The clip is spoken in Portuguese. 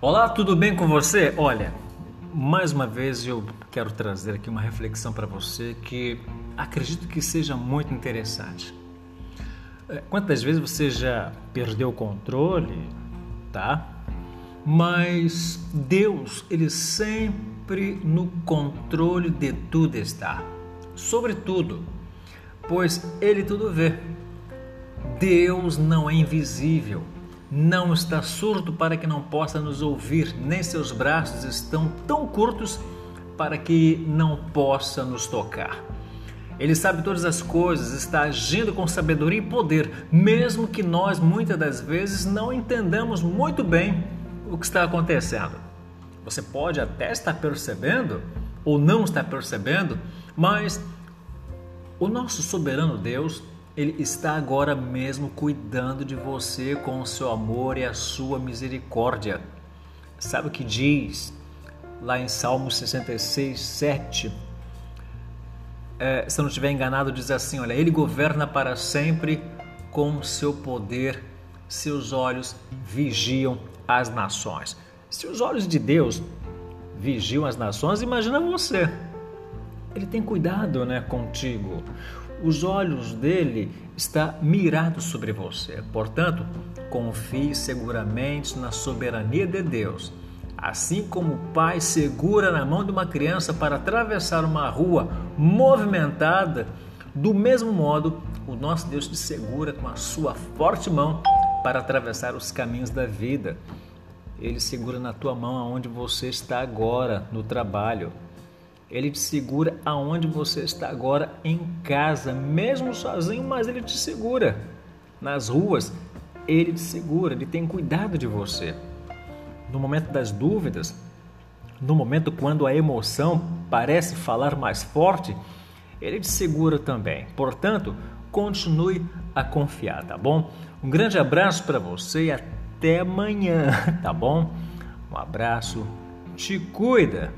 Olá, tudo bem com você? Olha, mais uma vez eu quero trazer aqui uma reflexão para você que acredito que seja muito interessante. É, quantas vezes você já perdeu o controle, tá? Mas Deus, ele sempre no controle de tudo está. Sobretudo, pois ele tudo vê. Deus não é invisível não está surdo para que não possa nos ouvir, nem seus braços estão tão curtos para que não possa nos tocar. Ele sabe todas as coisas, está agindo com sabedoria e poder, mesmo que nós muitas das vezes não entendamos muito bem o que está acontecendo. Você pode até estar percebendo ou não estar percebendo, mas o nosso soberano Deus ele está agora mesmo cuidando de você com o seu amor e a sua misericórdia. Sabe o que diz lá em Salmo 66, 7? É, se eu não estiver enganado, diz assim: Olha, Ele governa para sempre com seu poder, seus olhos vigiam as nações. Se os olhos de Deus vigiam as nações, imagina você. Ele tem cuidado né, contigo os olhos dele está mirado sobre você. Portanto, confie seguramente na soberania de Deus. Assim como o pai segura na mão de uma criança para atravessar uma rua movimentada, do mesmo modo, o nosso Deus te segura com a sua forte mão para atravessar os caminhos da vida. Ele segura na tua mão aonde você está agora, no trabalho, ele te segura aonde você está agora em casa, mesmo sozinho, mas ele te segura. Nas ruas, ele te segura, ele tem cuidado de você. No momento das dúvidas, no momento quando a emoção parece falar mais forte, ele te segura também. Portanto, continue a confiar, tá bom? Um grande abraço para você e até amanhã, tá bom? Um abraço, te cuida!